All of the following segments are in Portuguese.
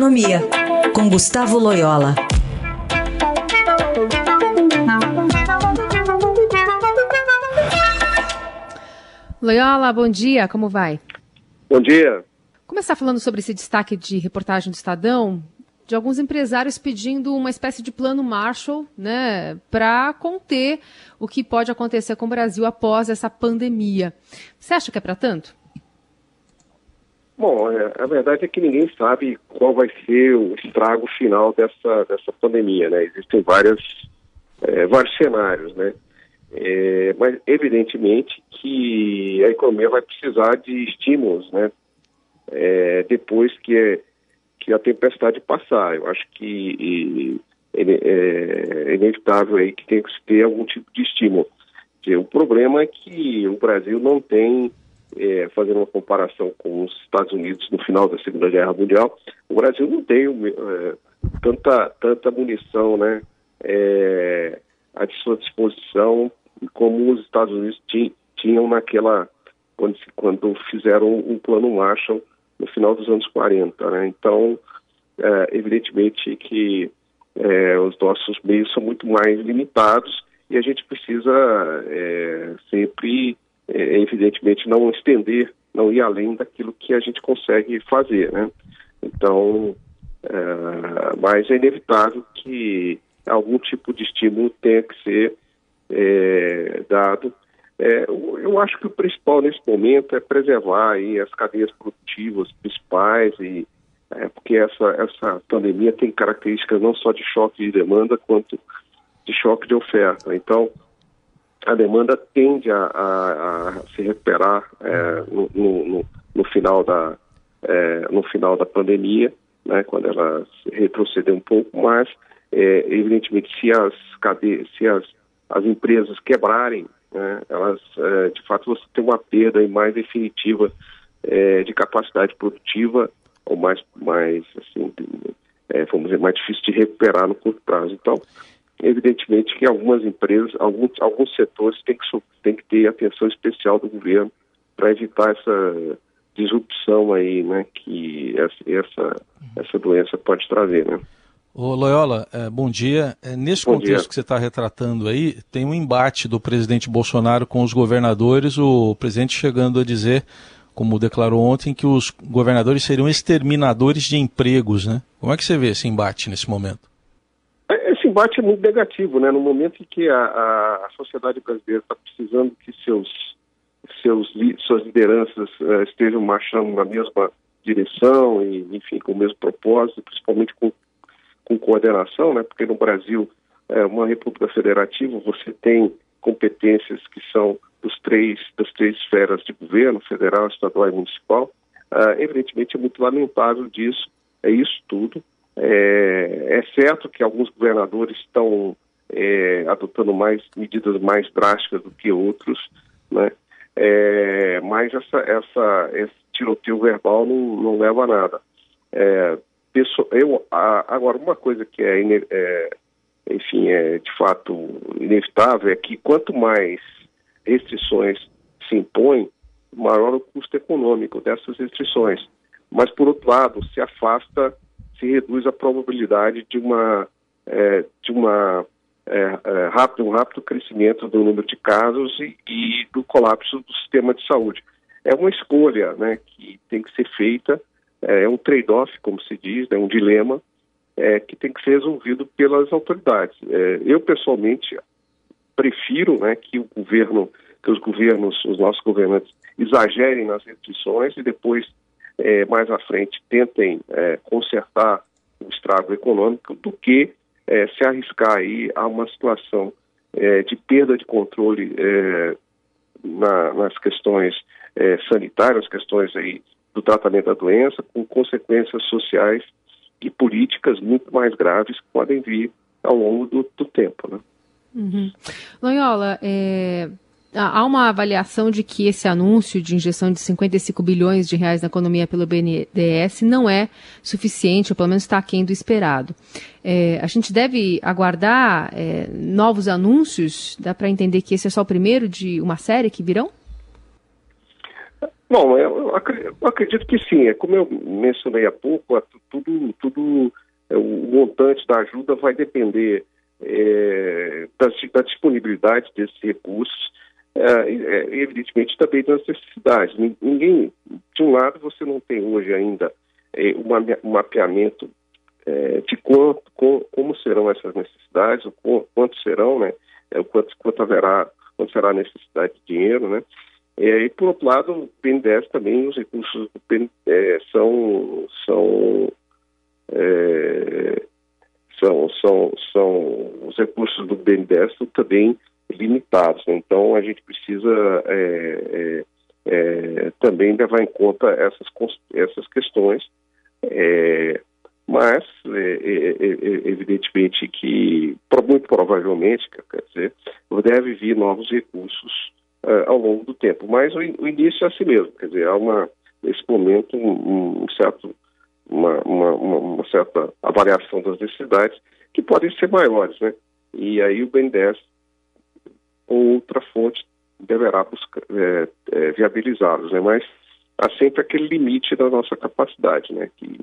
Economia, com Gustavo Loyola. Loyola, bom dia, como vai? Bom dia. Começar falando sobre esse destaque de reportagem do Estadão, de alguns empresários pedindo uma espécie de plano Marshall, né, para conter o que pode acontecer com o Brasil após essa pandemia. Você acha que é para tanto? Bom, é, a verdade é que ninguém sabe qual vai ser o estrago final dessa, dessa pandemia, né? Existem várias, é, vários cenários, né? É, mas, evidentemente, que a economia vai precisar de estímulos, né? É, depois que, que a tempestade passar. Eu acho que é, é, inevitável aí que tem que ter algum tipo de estímulo. O problema é que o Brasil não tem é, fazendo uma comparação com os Estados Unidos no final da Segunda Guerra Mundial, o Brasil não tem é, tanta, tanta munição né, é, à sua disposição como os Estados Unidos tinham naquela quando, quando fizeram um plano Marshall no final dos anos 40. Né? Então, é, evidentemente que é, os nossos meios são muito mais limitados e a gente precisa é, sempre evidentemente não estender, não ir além daquilo que a gente consegue fazer, né? Então, é, mas é inevitável que algum tipo de estímulo tenha que ser é, dado. É, eu acho que o principal nesse momento é preservar aí as cadeias produtivas principais e é, porque essa essa pandemia tem características não só de choque de demanda quanto de choque de oferta. Então a demanda tende a, a, a se recuperar é, no, no, no, final da, é, no final da pandemia, né, quando ela retroceder um pouco, mas é, evidentemente se as se as, as empresas quebrarem, né, elas é, de fato você tem uma perda mais definitiva é, de capacidade produtiva ou mais mais assim é, vamos dizer mais difícil de recuperar no curto prazo. Então evidentemente que algumas empresas, alguns, alguns setores têm que, têm que ter atenção especial do governo para evitar essa disrupção aí, né, que essa, essa, doença pode trazer, né. Ô Loyola, é, bom dia. É, nesse bom contexto dia. que você está retratando aí, tem um embate do presidente Bolsonaro com os governadores, o presidente chegando a dizer, como declarou ontem, que os governadores seriam exterminadores de empregos, né? Como é que você vê esse embate nesse momento? Embate é muito negativo, né? No momento em que a, a, a sociedade brasileira está precisando que seus, seus, suas lideranças uh, estejam marchando na mesma direção e, enfim, com o mesmo propósito, principalmente com, com coordenação, né? Porque no Brasil, é uma república federativa, você tem competências que são dos três, das três esferas de governo, federal, estadual e municipal. Uh, evidentemente, é muito lamentável disso, é isso tudo. É, é certo que alguns governadores estão é, adotando mais medidas mais drásticas do que outros, né? É, mas essa, essa, esse tiroteio verbal não, não leva a nada. É, eu, agora, uma coisa que é, é, enfim, é de fato inevitável é que quanto mais restrições se impõem, maior o custo econômico dessas restrições. Mas, por outro lado, se afasta se reduz a probabilidade de uma é, de uma é, é, rápido, um rápido crescimento do número de casos e, e, do colapso do sistema de saúde. É uma escolha né, que tem que ser feita, é, é um trade-off, como se diz, é né, um dilema é, que tem que ser resolvido pelas autoridades. É, eu, pessoalmente, prefiro né, que o governo, que os governos, os nossos governantes, exagerem nas restrições e depois é, mais à frente tentem é, consertar o estrago econômico do que é, se arriscar aí a uma situação é, de perda de controle é, na, nas questões é, sanitárias, questões aí do tratamento da doença, com consequências sociais e políticas muito mais graves que podem vir ao longo do, do tempo. Né? Uhum. Loyola, é, há uma avaliação de que esse anúncio de injeção de 55 bilhões de reais na economia pelo BNDES não é suficiente, ou pelo menos está aquém do esperado. É, a gente deve aguardar é, novos anúncios? Dá para entender que esse é só o primeiro de uma série que virão? Bom, eu acredito que sim. É como eu mencionei há pouco, é tudo, tudo é, o montante da ajuda vai depender é, da, da, disponibilidade desses recursos evidentemente também das necessidades. Ninguém, de um lado, você não tem hoje ainda é, um mapeamento é, de quanto, com, como serão essas necessidades, o quanto serão, né? É, o quanto, quanto haverá, quanto será a necessidade de dinheiro, né? É, e por outro lado, o BNDES também, os recursos do BNDES é, são, são, é, são, são, são, os recursos do BNDES também limitados. Né? Então, a gente precisa é, é, é também levar em conta essas, essas questões, é, mas, evidentemente, que muito provavelmente, quer dizer, deve vir novos recursos ao longo do tempo. Mas o, início é assim mesmo, quer dizer, há uma, nesse momento um, um certo, uma, uma, uma, certa avaliação das necessidades que podem ser maiores, né? E aí o BNDES ou outra fonte deverá buscar, é, é, viabilizá-los, né? Mas há sempre aquele limite da nossa capacidade, né? Que,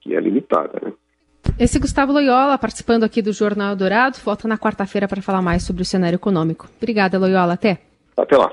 que é limitada, né? Esse Gustavo Loyola participando aqui do Jornal Dourado, volta na quarta-feira para falar mais sobre o cenário econômico. Obrigada, Loyola. Até. Até lá.